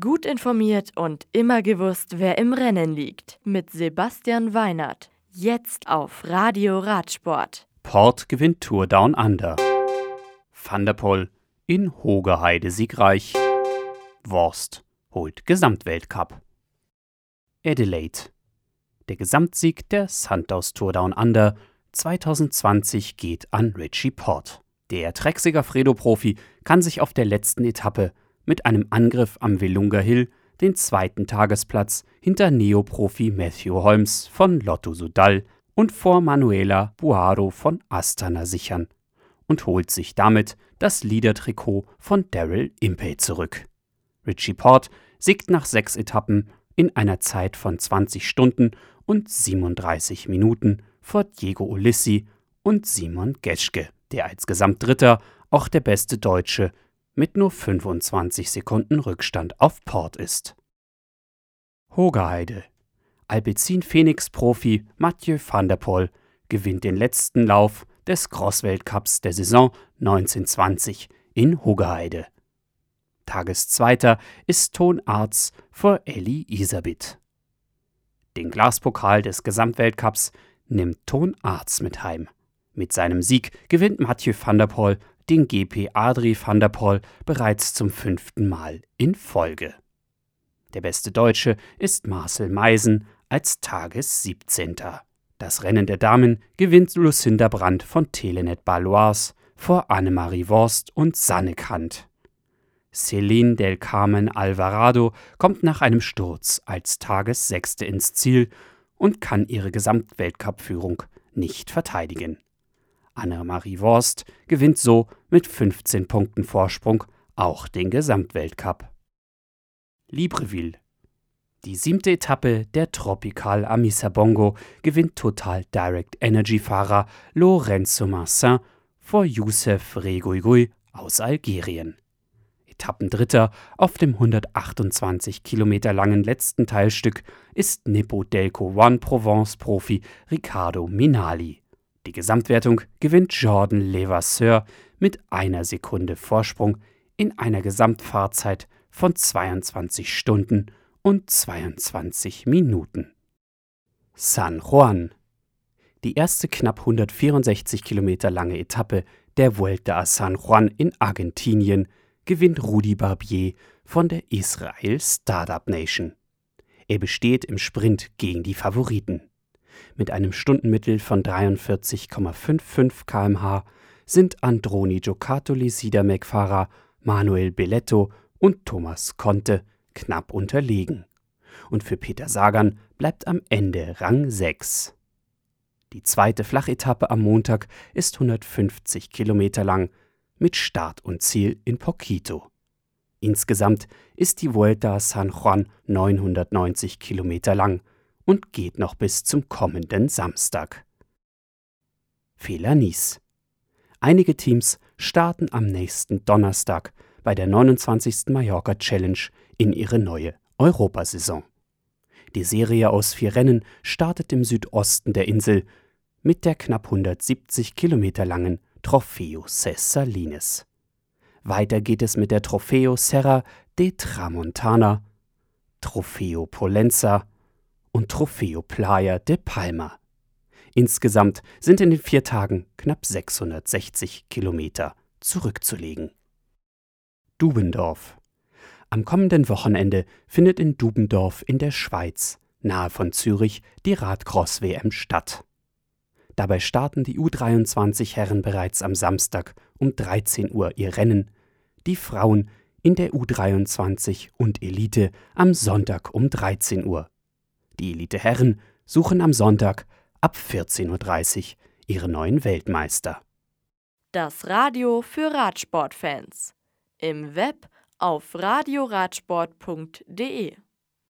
Gut informiert und immer gewusst, wer im Rennen liegt. Mit Sebastian Weinert. Jetzt auf Radio Radsport. Port gewinnt Tour Down Under. Van in Hogeheide siegreich. Worst holt Gesamtweltcup. Adelaide. Der Gesamtsieg der Santos Tour Down Under 2020 geht an Richie Port. Der Trexiger Fredo-Profi kann sich auf der letzten Etappe mit einem Angriff am Velunga Hill den zweiten Tagesplatz hinter Neoprofi Matthew Holmes von Lotto Sudal und vor Manuela Buaro von Astana sichern und holt sich damit das Leader-Trikot von Daryl Impey zurück. Richie Port siegt nach sechs Etappen in einer Zeit von 20 Stunden und 37 Minuten vor Diego Ulissi und Simon Geschke, der als Gesamtdritter auch der beste Deutsche mit nur 25 Sekunden Rückstand auf Port ist. Hogeheide. Alpecin Phoenix Profi Mathieu van der Poel gewinnt den letzten Lauf des Cross-Weltcups der Saison 1920 in Hogeheide. Tageszweiter ist Ton Arz vor Elli Isabit. Den Glaspokal des Gesamtweltcups nimmt Ton Arz mit heim. Mit seinem Sieg gewinnt Mathieu van der Poel den GP Adri van der Poel bereits zum fünften Mal in Folge. Der beste Deutsche ist Marcel Meisen als Tages 17. Das Rennen der Damen gewinnt Lucinda Brandt von Telenet Balois vor Annemarie Worst und Sanne Kant. Celine del Carmen Alvarado kommt nach einem Sturz als Tagessechste ins Ziel und kann ihre Gesamtweltcup-Führung nicht verteidigen. Annemarie Worst gewinnt so mit 15 Punkten Vorsprung auch den Gesamtweltcup. Libreville. Die siebte Etappe der Tropical Amisa Bongo gewinnt Total Direct Energy Fahrer Lorenzo Marcin vor Youssef Reguigui aus Algerien. Etappendritter auf dem 128 Kilometer langen letzten Teilstück ist Nippo Delco One Provence Profi Riccardo Minali. Die Gesamtwertung gewinnt Jordan Levasseur mit einer Sekunde Vorsprung in einer Gesamtfahrzeit von 22 Stunden und 22 Minuten. San Juan. Die erste knapp 164 Kilometer lange Etappe der Vuelta a San Juan in Argentinien gewinnt Rudi Barbier von der Israel Startup Nation. Er besteht im Sprint gegen die Favoriten. Mit einem Stundenmittel von 43,55 km/h sind Androni Giocattoli Sidamek-Fahrer Manuel Belletto und Thomas Conte knapp unterlegen. Und für Peter Sagan bleibt am Ende Rang 6. Die zweite Flachetappe am Montag ist 150 Kilometer lang mit Start und Ziel in Poquito. Insgesamt ist die Vuelta San Juan 990 Kilometer lang und geht noch bis zum kommenden Samstag. Fehler Nies. Einige Teams starten am nächsten Donnerstag bei der 29. Mallorca Challenge in ihre neue Europasaison. Die Serie aus vier Rennen startet im Südosten der Insel mit der knapp 170 Kilometer langen Trofeo Cessalines. Weiter geht es mit der Trofeo Serra de Tramontana, Trofeo Polenza und Trofeo Playa de Palma. Insgesamt sind in den vier Tagen knapp 660 Kilometer zurückzulegen. Dubendorf. Am kommenden Wochenende findet in Dubendorf in der Schweiz, nahe von Zürich, die Radcross-WM statt. Dabei starten die U23 Herren bereits am Samstag um 13 Uhr ihr Rennen, die Frauen in der U23 und Elite am Sonntag um 13 Uhr. Die Elite-Herren suchen am Sonntag ab 14.30 Uhr ihre neuen Weltmeister. Das Radio für Radsportfans. Im Web auf radioradsport.de